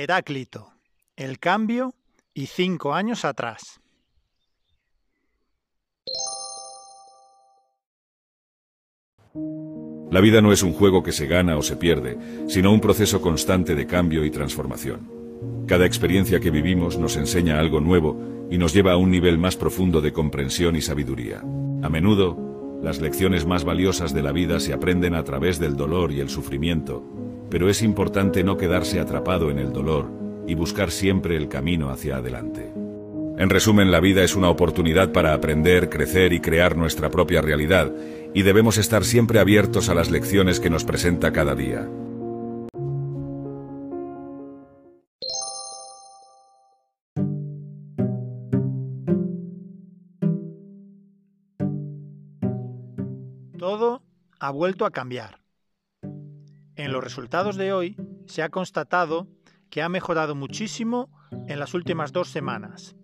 Heráclito, el cambio y cinco años atrás. La vida no es un juego que se gana o se pierde, sino un proceso constante de cambio y transformación. Cada experiencia que vivimos nos enseña algo nuevo y nos lleva a un nivel más profundo de comprensión y sabiduría. A menudo, las lecciones más valiosas de la vida se aprenden a través del dolor y el sufrimiento, pero es importante no quedarse atrapado en el dolor y buscar siempre el camino hacia adelante. En resumen, la vida es una oportunidad para aprender, crecer y crear nuestra propia realidad, y debemos estar siempre abiertos a las lecciones que nos presenta cada día. Todo ha vuelto a cambiar. En los resultados de hoy se ha constatado que ha mejorado muchísimo en las últimas dos semanas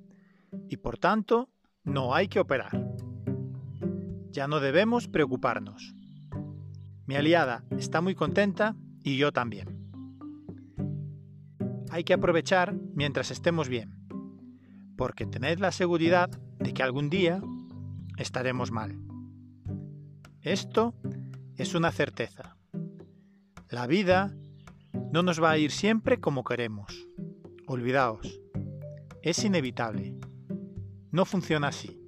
y por tanto no hay que operar. Ya no debemos preocuparnos. Mi aliada está muy contenta y yo también. Hay que aprovechar mientras estemos bien, porque tened la seguridad de que algún día estaremos mal. Esto es una certeza. La vida no nos va a ir siempre como queremos. Olvidaos, es inevitable. No funciona así.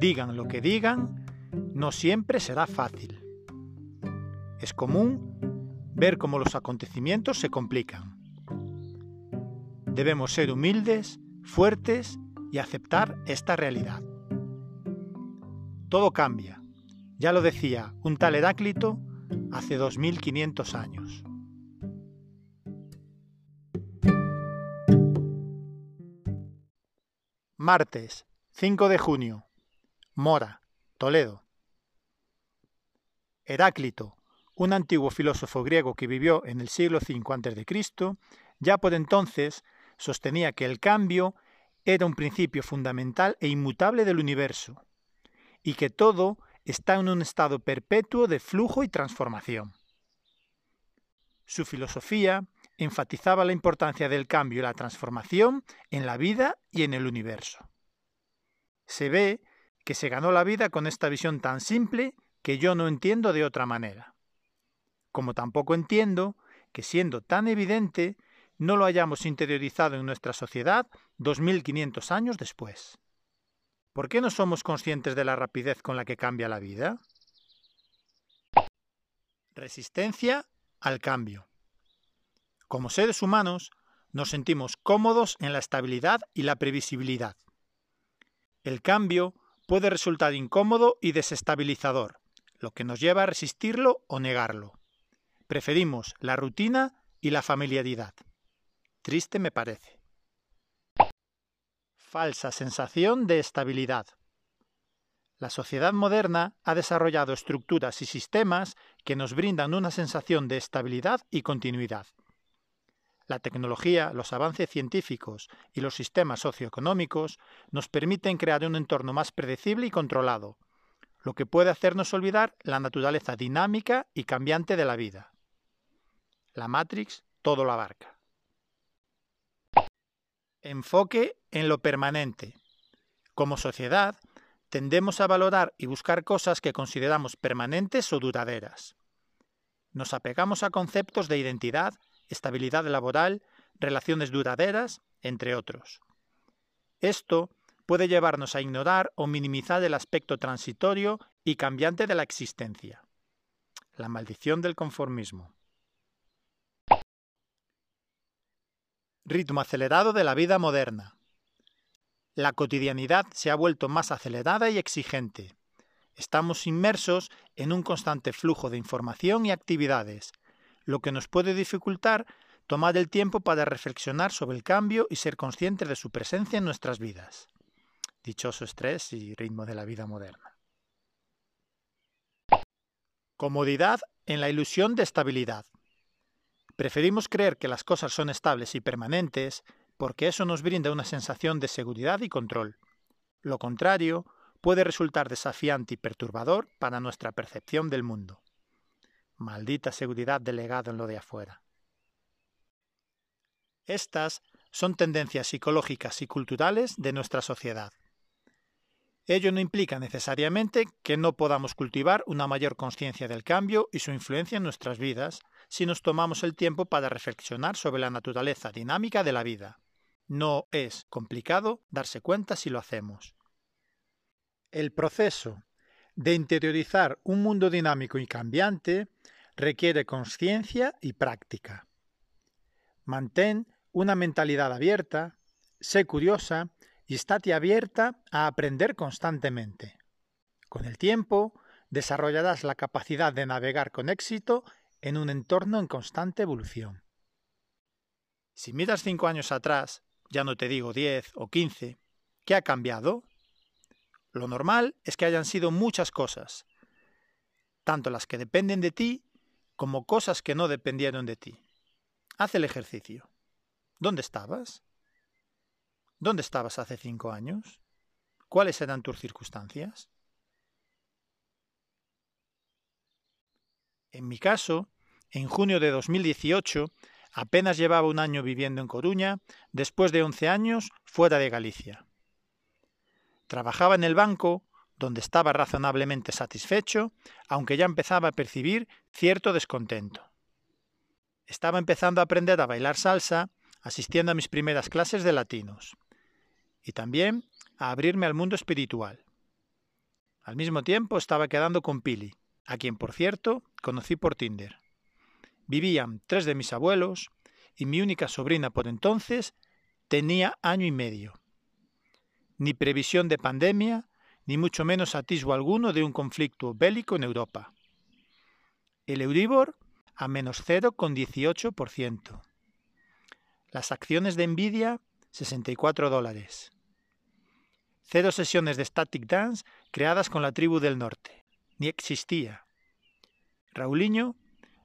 Digan lo que digan, no siempre será fácil. Es común ver cómo los acontecimientos se complican. Debemos ser humildes, fuertes y aceptar esta realidad. Todo cambia. Ya lo decía un tal Heráclito hace 2500 años. Martes, 5 de junio. Mora, Toledo. Heráclito, un antiguo filósofo griego que vivió en el siglo V a.C., ya por entonces sostenía que el cambio era un principio fundamental e inmutable del universo, y que todo está en un estado perpetuo de flujo y transformación. Su filosofía enfatizaba la importancia del cambio y la transformación en la vida y en el universo. Se ve que se ganó la vida con esta visión tan simple que yo no entiendo de otra manera. Como tampoco entiendo que siendo tan evidente no lo hayamos interiorizado en nuestra sociedad 2500 años después. ¿Por qué no somos conscientes de la rapidez con la que cambia la vida? Resistencia al cambio. Como seres humanos, nos sentimos cómodos en la estabilidad y la previsibilidad. El cambio puede resultar incómodo y desestabilizador, lo que nos lleva a resistirlo o negarlo. Preferimos la rutina y la familiaridad. Triste me parece. Falsa sensación de estabilidad. La sociedad moderna ha desarrollado estructuras y sistemas que nos brindan una sensación de estabilidad y continuidad. La tecnología, los avances científicos y los sistemas socioeconómicos nos permiten crear un entorno más predecible y controlado, lo que puede hacernos olvidar la naturaleza dinámica y cambiante de la vida. La Matrix todo lo abarca. Enfoque en lo permanente. Como sociedad, tendemos a valorar y buscar cosas que consideramos permanentes o duraderas. Nos apegamos a conceptos de identidad estabilidad laboral, relaciones duraderas, entre otros. Esto puede llevarnos a ignorar o minimizar el aspecto transitorio y cambiante de la existencia. La maldición del conformismo. Ritmo acelerado de la vida moderna. La cotidianidad se ha vuelto más acelerada y exigente. Estamos inmersos en un constante flujo de información y actividades, lo que nos puede dificultar tomar el tiempo para reflexionar sobre el cambio y ser conscientes de su presencia en nuestras vidas. Dichoso estrés y ritmo de la vida moderna. Comodidad en la ilusión de estabilidad. Preferimos creer que las cosas son estables y permanentes porque eso nos brinda una sensación de seguridad y control. Lo contrario puede resultar desafiante y perturbador para nuestra percepción del mundo. Maldita seguridad delegada en lo de afuera. Estas son tendencias psicológicas y culturales de nuestra sociedad. Ello no implica necesariamente que no podamos cultivar una mayor conciencia del cambio y su influencia en nuestras vidas si nos tomamos el tiempo para reflexionar sobre la naturaleza dinámica de la vida. No es complicado darse cuenta si lo hacemos. El proceso de interiorizar un mundo dinámico y cambiante requiere conciencia y práctica. Mantén una mentalidad abierta, sé curiosa y estate abierta a aprender constantemente. Con el tiempo, desarrollarás la capacidad de navegar con éxito en un entorno en constante evolución. Si miras cinco años atrás, ya no te digo diez o quince, ¿qué ha cambiado? Lo normal es que hayan sido muchas cosas, tanto las que dependen de ti como cosas que no dependieron de ti. Haz el ejercicio. ¿Dónde estabas? ¿Dónde estabas hace cinco años? ¿Cuáles eran tus circunstancias? En mi caso, en junio de 2018, apenas llevaba un año viviendo en Coruña, después de 11 años fuera de Galicia. Trabajaba en el banco, donde estaba razonablemente satisfecho, aunque ya empezaba a percibir cierto descontento. Estaba empezando a aprender a bailar salsa, asistiendo a mis primeras clases de latinos y también a abrirme al mundo espiritual. Al mismo tiempo estaba quedando con Pili, a quien por cierto conocí por Tinder. Vivían tres de mis abuelos y mi única sobrina por entonces tenía año y medio. Ni previsión de pandemia, ni mucho menos atisbo alguno de un conflicto bélico en Europa. El Euribor a menos 0,18%. Las acciones de Nvidia 64 dólares. Cero sesiones de Static Dance creadas con la tribu del norte. Ni existía. Raulinho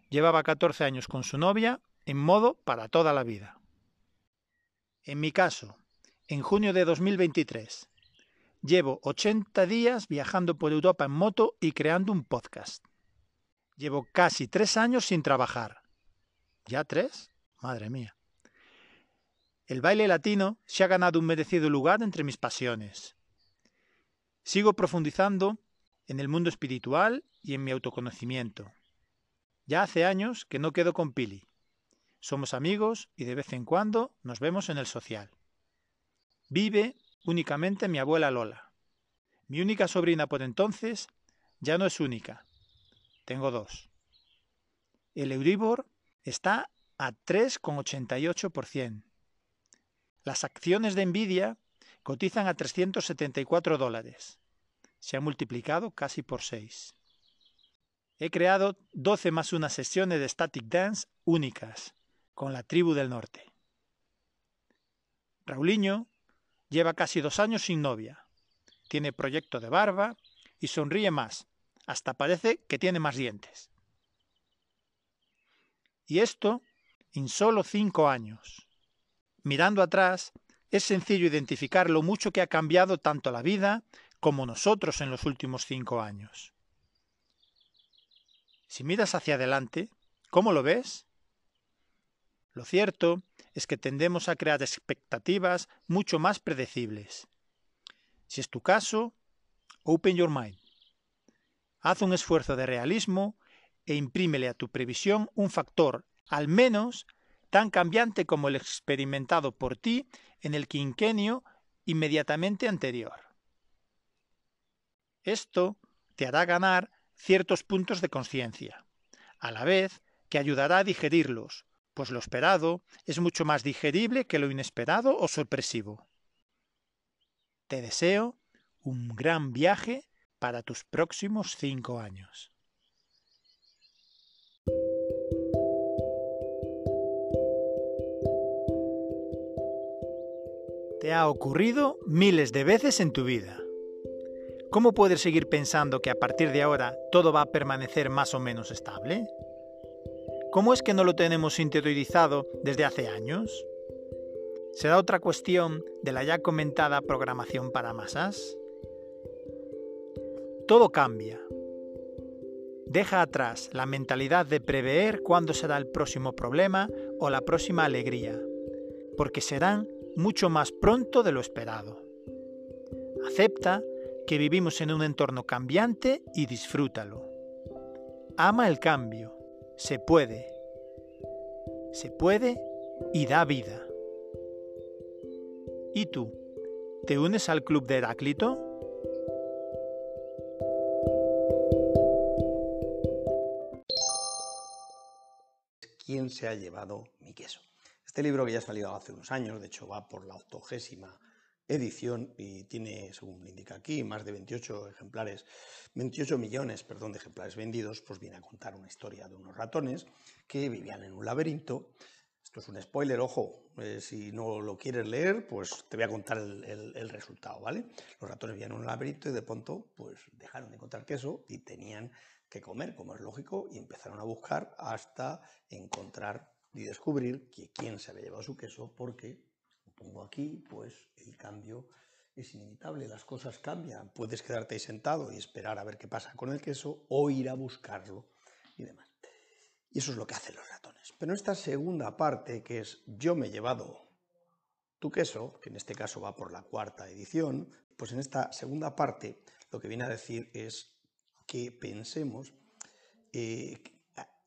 llevaba 14 años con su novia en modo para toda la vida. En mi caso, en junio de 2023, llevo 80 días viajando por Europa en moto y creando un podcast. Llevo casi tres años sin trabajar. ¿Ya tres? Madre mía. El baile latino se ha ganado un merecido lugar entre mis pasiones. Sigo profundizando en el mundo espiritual y en mi autoconocimiento. Ya hace años que no quedo con Pili. Somos amigos y de vez en cuando nos vemos en el social. Vive únicamente mi abuela Lola. Mi única sobrina por entonces ya no es única. Tengo dos. El Euribor está a 3,88%. Las acciones de Nvidia cotizan a 374 dólares. Se ha multiplicado casi por 6. He creado 12 más unas sesiones de Static Dance únicas con la tribu del norte. Raulinho lleva casi dos años sin novia. Tiene proyecto de barba y sonríe más. Hasta parece que tiene más dientes. Y esto en solo cinco años. Mirando atrás, es sencillo identificar lo mucho que ha cambiado tanto la vida como nosotros en los últimos cinco años. Si miras hacia adelante, ¿cómo lo ves? Lo cierto es que tendemos a crear expectativas mucho más predecibles. Si es tu caso, open your mind. Haz un esfuerzo de realismo e imprímele a tu previsión un factor, al menos tan cambiante como el experimentado por ti en el quinquenio inmediatamente anterior. Esto te hará ganar ciertos puntos de conciencia, a la vez que ayudará a digerirlos, pues lo esperado es mucho más digerible que lo inesperado o sorpresivo. Te deseo un gran viaje para tus próximos cinco años. Te ha ocurrido miles de veces en tu vida. ¿Cómo puedes seguir pensando que a partir de ahora todo va a permanecer más o menos estable? ¿Cómo es que no lo tenemos interiorizado desde hace años? ¿Será otra cuestión de la ya comentada programación para masas? Todo cambia. Deja atrás la mentalidad de prever cuándo será el próximo problema o la próxima alegría porque serán mucho más pronto de lo esperado. Acepta que vivimos en un entorno cambiante y disfrútalo. Ama el cambio. Se puede. Se puede y da vida. ¿Y tú? ¿Te unes al club de Heráclito? ¿Quién se ha llevado mi queso? Este libro que ya ha salido hace unos años, de hecho va por la octogésima edición y tiene, según indica aquí, más de 28 ejemplares, 28 millones, perdón, de ejemplares vendidos, pues viene a contar una historia de unos ratones que vivían en un laberinto. Esto es un spoiler, ojo, eh, si no lo quieres leer, pues te voy a contar el, resultado, ¿vale? Los ratones vivían en un laberinto y de pronto, pues dejaron de encontrar queso y tenían que comer, como es lógico, y empezaron a buscar hasta encontrar y descubrir que quién se había llevado su queso, porque pongo aquí, pues el cambio es inevitable, las cosas cambian, puedes quedarte ahí sentado y esperar a ver qué pasa con el queso o ir a buscarlo y demás. Y eso es lo que hacen los ratones. Pero esta segunda parte, que es yo me he llevado tu queso, que en este caso va por la cuarta edición, pues en esta segunda parte lo que viene a decir es que pensemos, eh,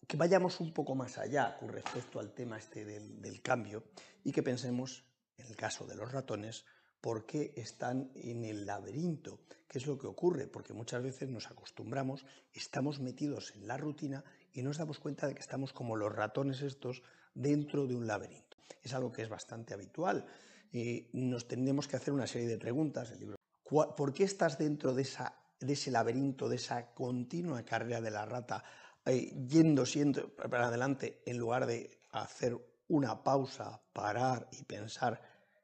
que vayamos un poco más allá con respecto al tema este del cambio y que pensemos en el caso de los ratones, por qué están en el laberinto. ¿Qué es lo que ocurre? Porque muchas veces nos acostumbramos, estamos metidos en la rutina y nos damos cuenta de que estamos como los ratones estos dentro de un laberinto. Es algo que es bastante habitual. y nos tenemos que hacer una serie de preguntas. El libro. ¿Por qué estás dentro de, esa, de ese laberinto, de esa continua carrera de la rata, yendo siempre para adelante en lugar de hacer una pausa, parar y pensar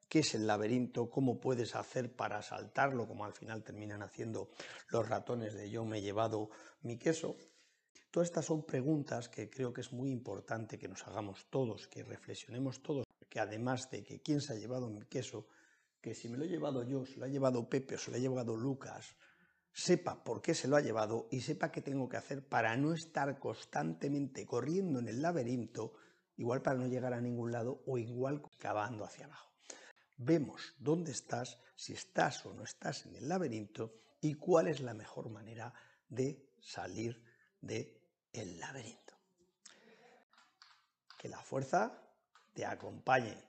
qué es el laberinto, cómo puedes hacer para saltarlo, como al final terminan haciendo los ratones de yo me he llevado mi queso. Todas estas son preguntas que creo que es muy importante que nos hagamos todos, que reflexionemos todos, que además de que quién se ha llevado mi queso, que si me lo he llevado yo, se lo ha llevado Pepe o se lo ha llevado Lucas, sepa por qué se lo ha llevado y sepa qué tengo que hacer para no estar constantemente corriendo en el laberinto, igual para no llegar a ningún lado o igual cavando hacia abajo vemos dónde estás, si estás o no estás en el laberinto y cuál es la mejor manera de salir el laberinto. Que la fuerza te acompañe.